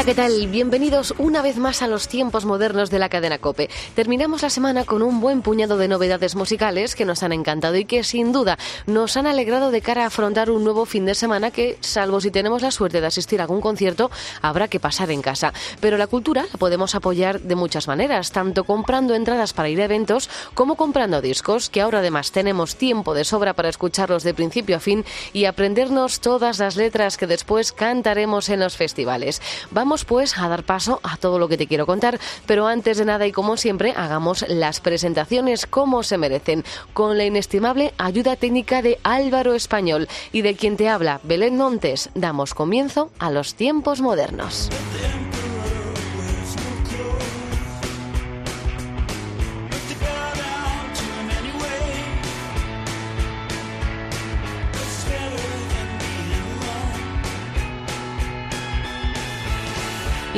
Hola, ¿qué tal? Bienvenidos una vez más a los tiempos modernos de la cadena Cope. Terminamos la semana con un buen puñado de novedades musicales que nos han encantado y que sin duda nos han alegrado de cara a afrontar un nuevo fin de semana que, salvo si tenemos la suerte de asistir a algún concierto, habrá que pasar en casa. Pero la cultura la podemos apoyar de muchas maneras, tanto comprando entradas para ir a eventos como comprando discos, que ahora además tenemos tiempo de sobra para escucharlos de principio a fin y aprendernos todas las letras que después cantaremos en los festivales. Vamos pues a dar paso a todo lo que te quiero contar, pero antes de nada y como siempre, hagamos las presentaciones como se merecen, con la inestimable ayuda técnica de Álvaro Español y de quien te habla Belén Montes. Damos comienzo a los tiempos modernos.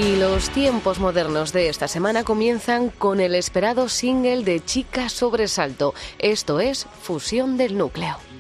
Y los tiempos modernos de esta semana comienzan con el esperado single de Chica Sobresalto. Esto es Fusión del Núcleo.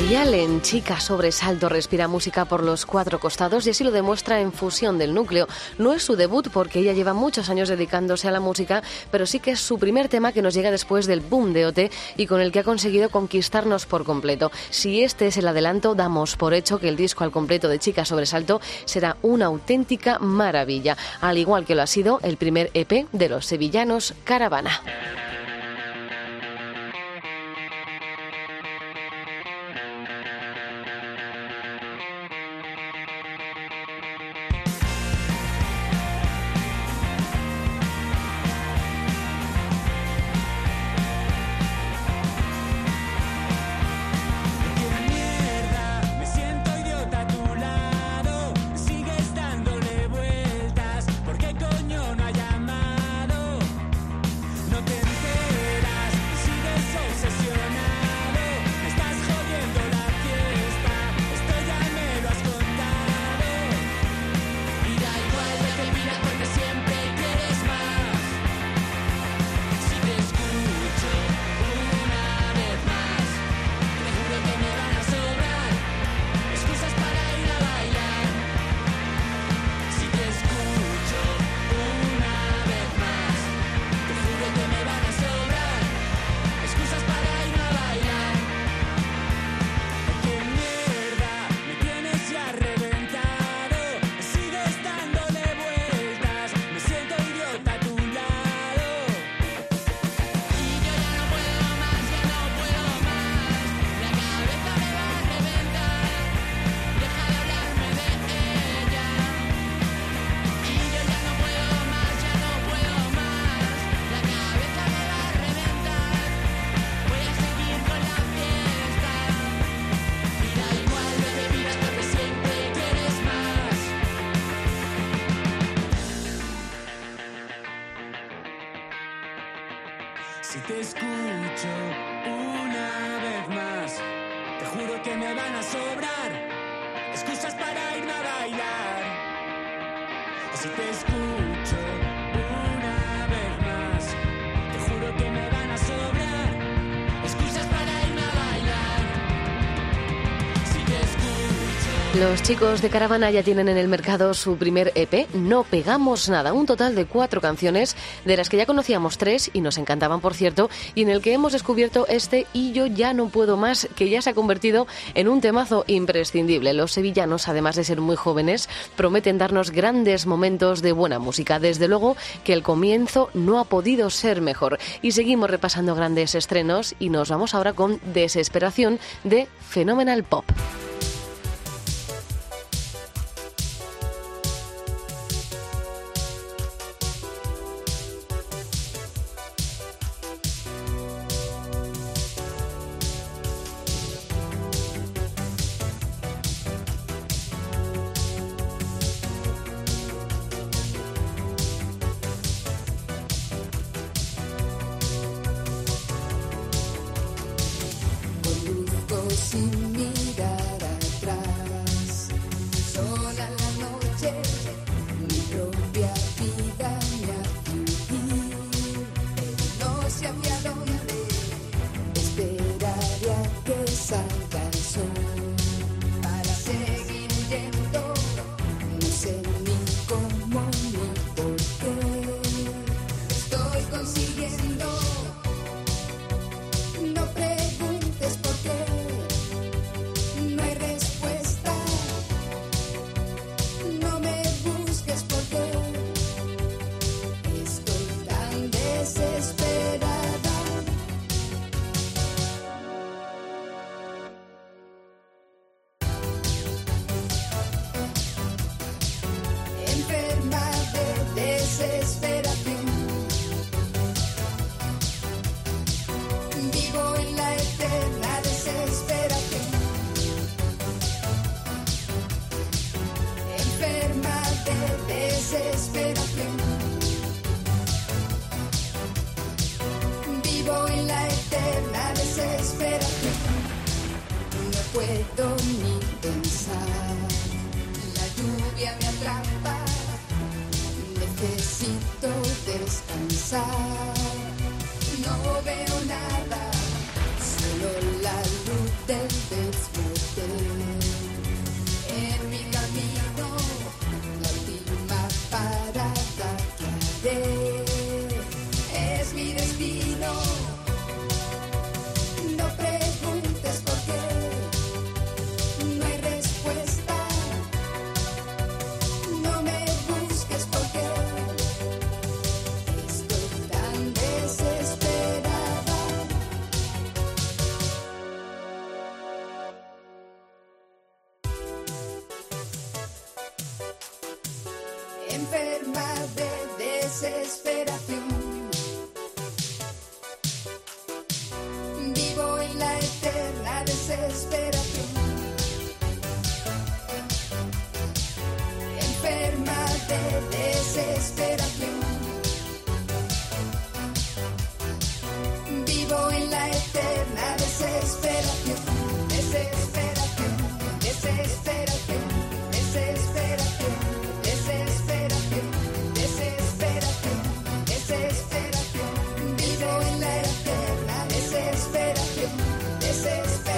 Mayalen, chica sobresalto, respira música por los cuatro costados y así lo demuestra en Fusión del Núcleo. No es su debut porque ella lleva muchos años dedicándose a la música, pero sí que es su primer tema que nos llega después del boom de OT y con el que ha conseguido conquistarnos por completo. Si este es el adelanto, damos por hecho que el disco al completo de Chica Sobresalto será una auténtica maravilla, al igual que lo ha sido el primer EP de los sevillanos Caravana. Los chicos de Caravana ya tienen en el mercado su primer EP, No Pegamos Nada, un total de cuatro canciones, de las que ya conocíamos tres y nos encantaban, por cierto, y en el que hemos descubierto este Y yo ya no puedo más, que ya se ha convertido en un temazo imprescindible. Los sevillanos, además de ser muy jóvenes, prometen darnos grandes momentos de buena música. Desde luego que el comienzo no ha podido ser mejor. Y seguimos repasando grandes estrenos y nos vamos ahora con Desesperación de Phenomenal Pop.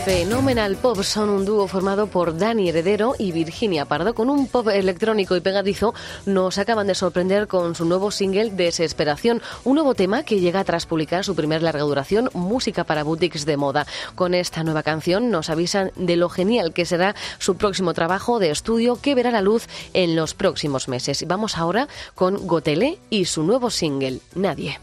Phenomenal Pop son un dúo formado por Dani Heredero y Virginia Pardo. Con un pop electrónico y pegadizo, nos acaban de sorprender con su nuevo single Desesperación, un nuevo tema que llega tras publicar su primer larga duración, Música para Boutiques de Moda. Con esta nueva canción nos avisan de lo genial que será su próximo trabajo de estudio que verá la luz en los próximos meses. Vamos ahora con Gotele y su nuevo single, Nadie.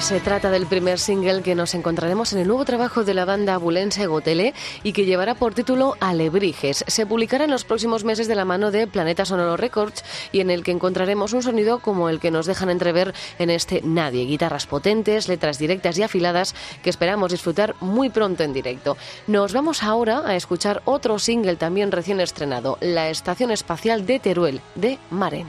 se trata del primer single que nos encontraremos en el nuevo trabajo de la banda abulense Gotele y que llevará por título Alebrijes. Se publicará en los próximos meses de la mano de Planeta Sonoro Records y en el que encontraremos un sonido como el que nos dejan entrever en este Nadie. Guitarras potentes, letras directas y afiladas que esperamos disfrutar muy pronto en directo. Nos vamos ahora a escuchar otro single también recién estrenado, La Estación Espacial de Teruel, de Maren.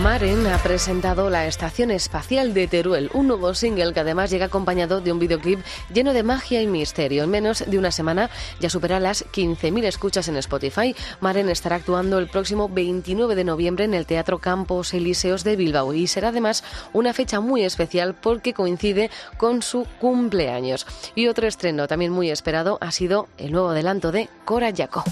Maren ha presentado la Estación Espacial de Teruel, un nuevo single que además llega acompañado de un videoclip lleno de magia y misterio. En menos de una semana ya supera las 15.000 escuchas en Spotify. Maren estará actuando el próximo 29 de noviembre en el Teatro Campos Elíseos de Bilbao y será además una fecha muy especial porque coincide con su cumpleaños. Y otro estreno también muy esperado ha sido el nuevo adelanto de Cora Yaco.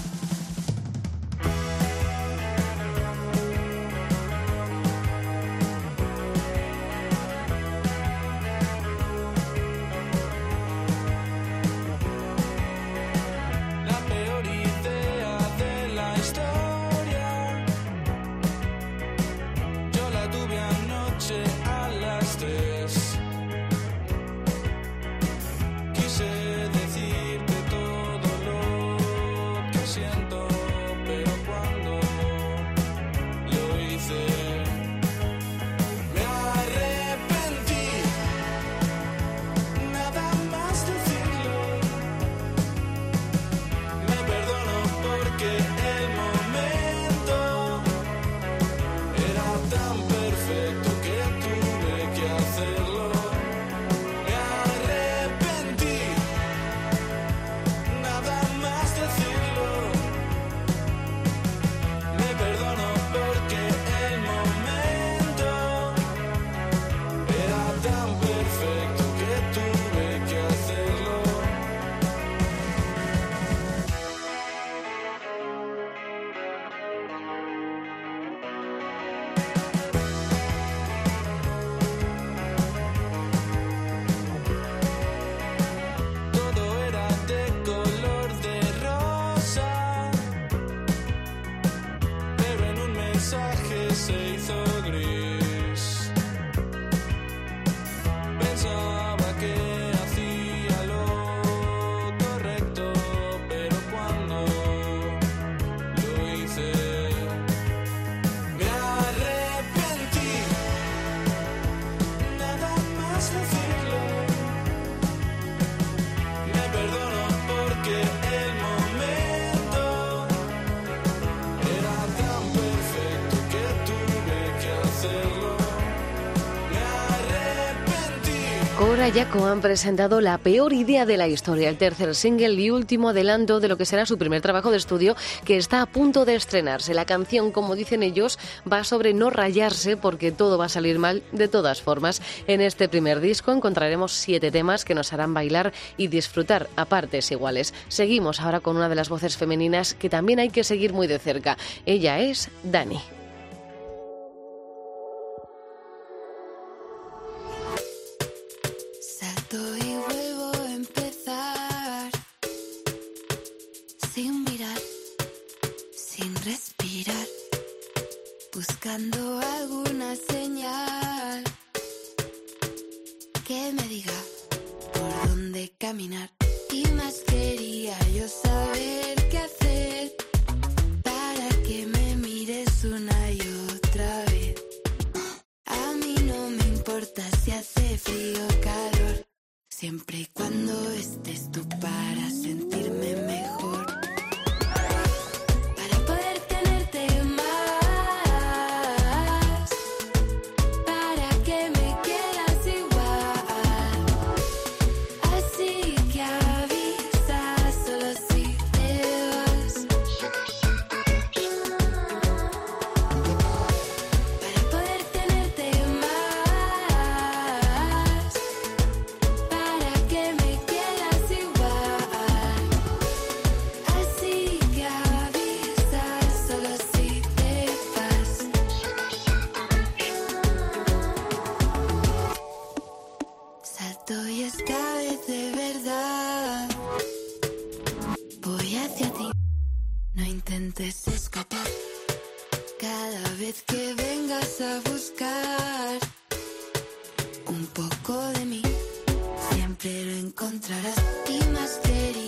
Yaco han presentado La peor idea de la historia, el tercer single y último adelanto de lo que será su primer trabajo de estudio que está a punto de estrenarse. La canción, como dicen ellos, va sobre no rayarse porque todo va a salir mal de todas formas. En este primer disco encontraremos siete temas que nos harán bailar y disfrutar a partes iguales. Seguimos ahora con una de las voces femeninas que también hay que seguir muy de cerca. Ella es Dani. Buscando alguna señal que me diga por dónde caminar. Y más quería yo saber qué hacer para que me mires una y otra vez. A mí no me importa si hace frío o calor, siempre buscar un poco de mí, siempre lo encontrarás. Y más quería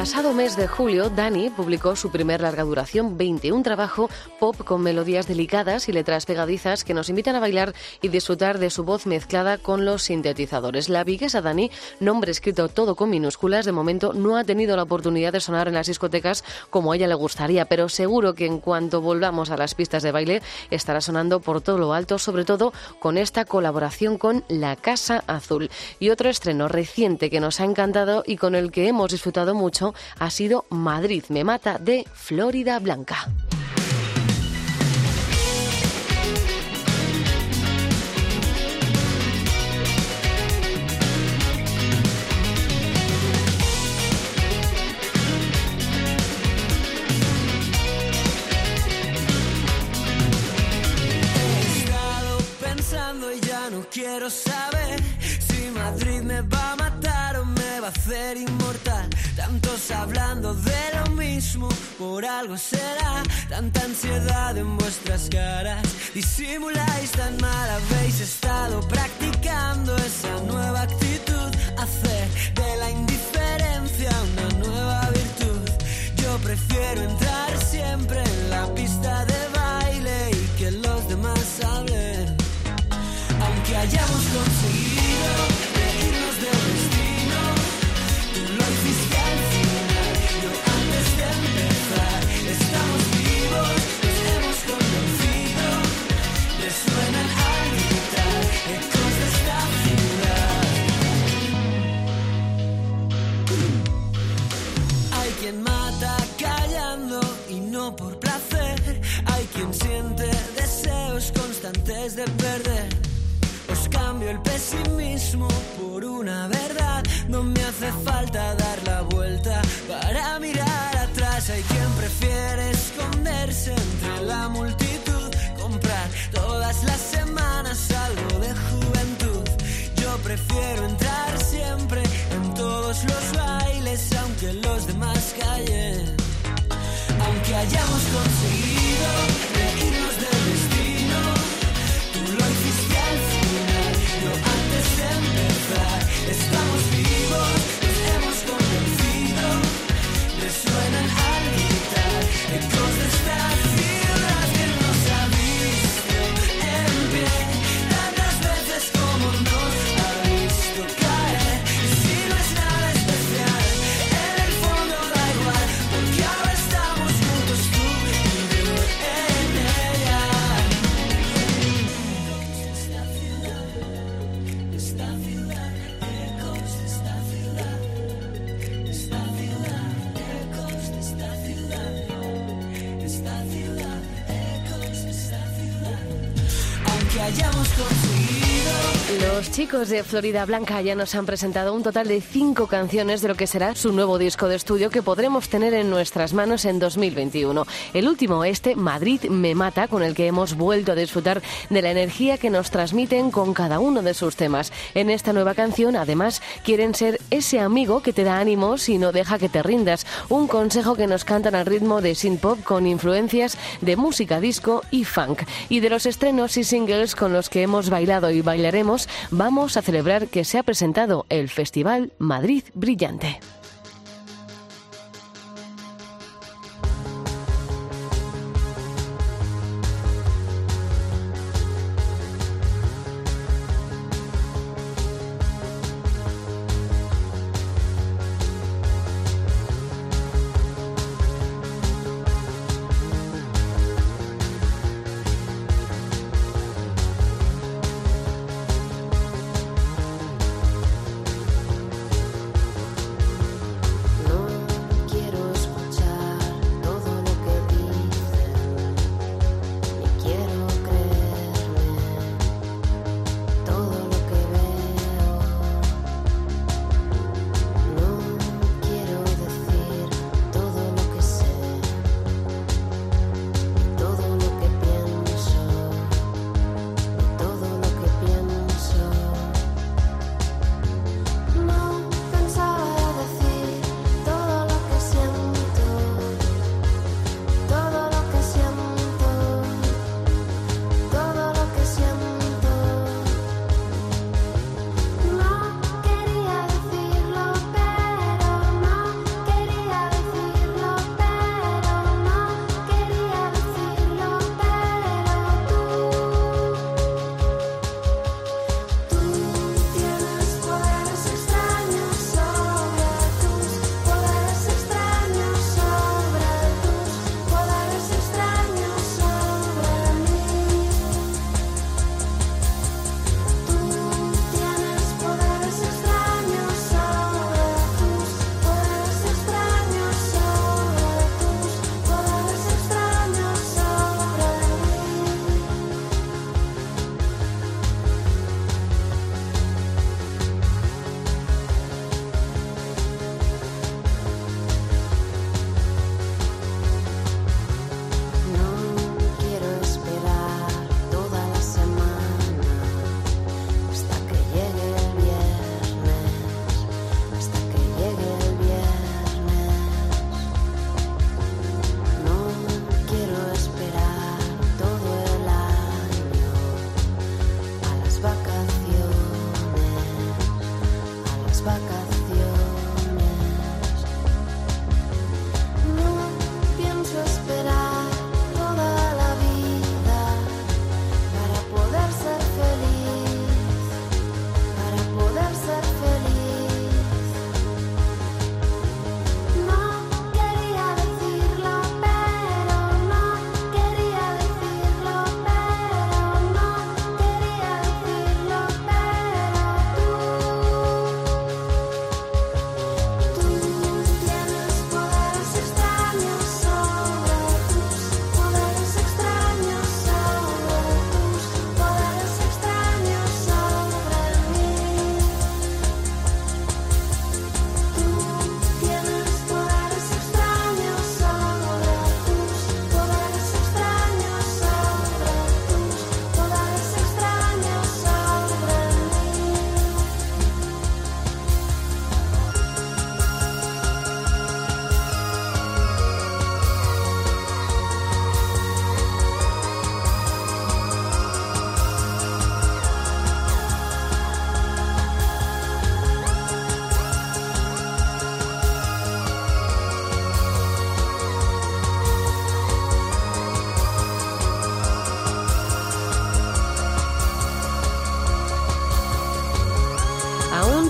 pasado mes de julio, Dani publicó su primer larga duración 20, un trabajo pop con melodías delicadas y letras pegadizas que nos invitan a bailar y disfrutar de su voz mezclada con los sintetizadores. La viguesa Dani, nombre escrito todo con minúsculas, de momento no ha tenido la oportunidad de sonar en las discotecas como a ella le gustaría, pero seguro que en cuanto volvamos a las pistas de baile estará sonando por todo lo alto, sobre todo con esta colaboración con La Casa Azul. Y otro estreno reciente que nos ha encantado y con el que hemos disfrutado mucho ha sido Madrid me mata de Florida Blanca. Tanta ansiedad en vuestras caras. Disimuláis tan mal, habéis estado practicando esa nueva actitud. Hacer de la indiferencia una nueva virtud. Yo prefiero entrar no por placer. Hay quien siente deseos constantes de perder. Os cambio el pesimismo por una verdad. No me hace falta dar la vuelta para mirar atrás. Hay quien prefiere esconderse entre la multitud. Comprar todas las semanas algo de juventud. Yo prefiero entrar siempre en todos los bailes, aunque los demás callen. Aunque hayamos conseguido hayamos conseguido Los chicos de Florida Blanca ya nos han presentado un total de cinco canciones de lo que será su nuevo disco de estudio que podremos tener en nuestras manos en 2021. El último, este, Madrid me mata, con el que hemos vuelto a disfrutar de la energía que nos transmiten con cada uno de sus temas. En esta nueva canción, además, quieren ser ese amigo que te da ánimos y no deja que te rindas. Un consejo que nos cantan al ritmo de synth pop con influencias de música disco y funk. Y de los estrenos y singles con los que hemos bailado y bailaremos, vamos a celebrar que se ha presentado el Festival Madrid Brillante.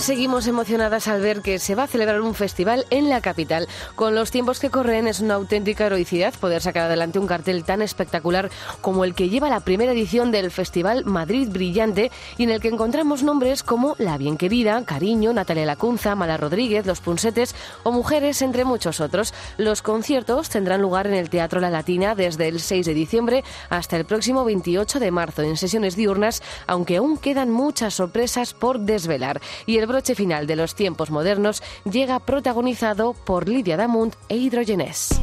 Seguimos emocionadas al ver que se va a celebrar un festival en la capital. Con los tiempos que corren es una auténtica heroicidad poder sacar adelante un cartel tan espectacular como el que lleva la primera edición del Festival Madrid Brillante y en el que encontramos nombres como La Bien Querida, Cariño, Natalia Lacunza, Mala Rodríguez, Los Punsetes o Mujeres, entre muchos otros. Los conciertos tendrán lugar en el Teatro La Latina desde el 6 de diciembre hasta el próximo 28 de marzo en sesiones diurnas, aunque aún quedan muchas sorpresas por desvelar. Y el broche final de los tiempos modernos llega protagonizado por Lidia Damunt e Hidrogenés.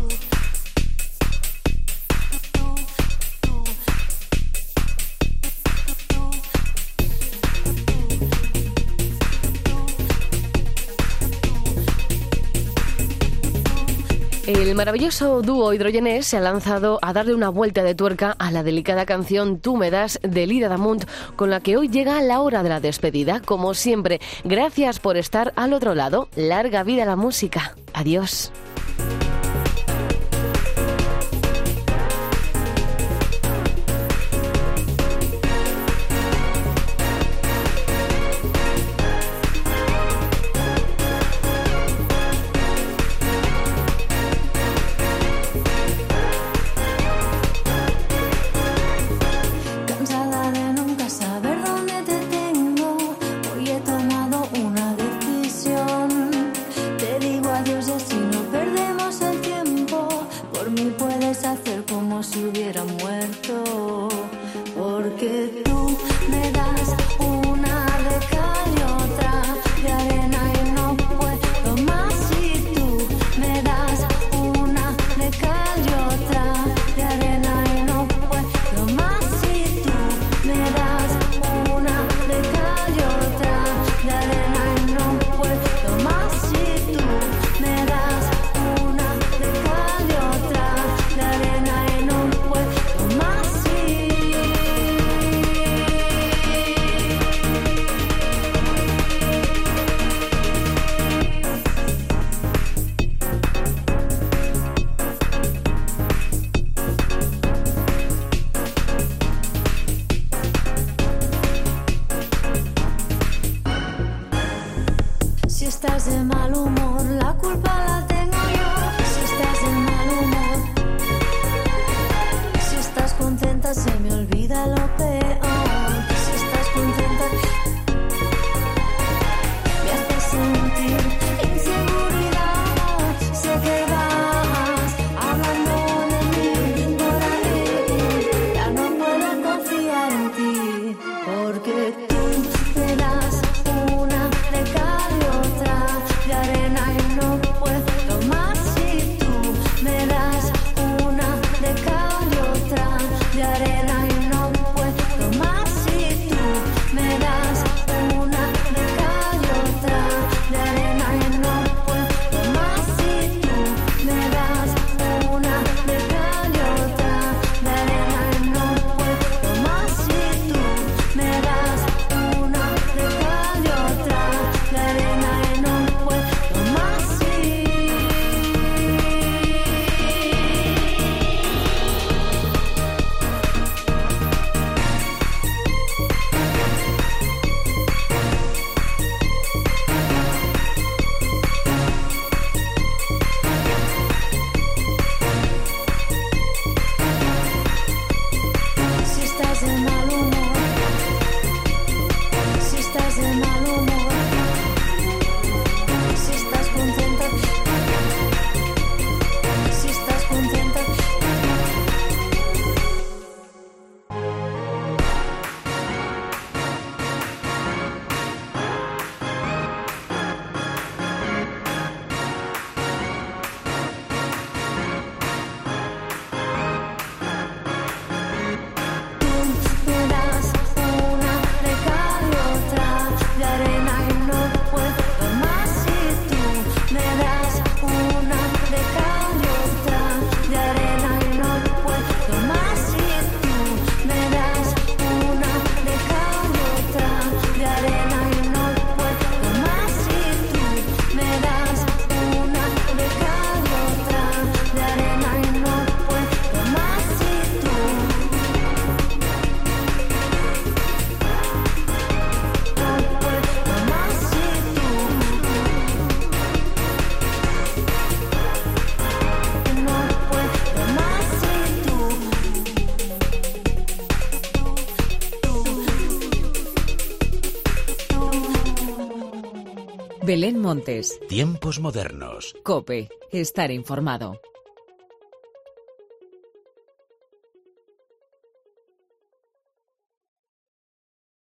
El maravilloso dúo hidrogenés se ha lanzado a darle una vuelta de tuerca a la delicada canción Tú me das de Lida Damunt, con la que hoy llega la hora de la despedida. Como siempre, gracias por estar al otro lado. Larga vida la música. Adiós. Montes. Tiempos modernos. Cope. Estar informado.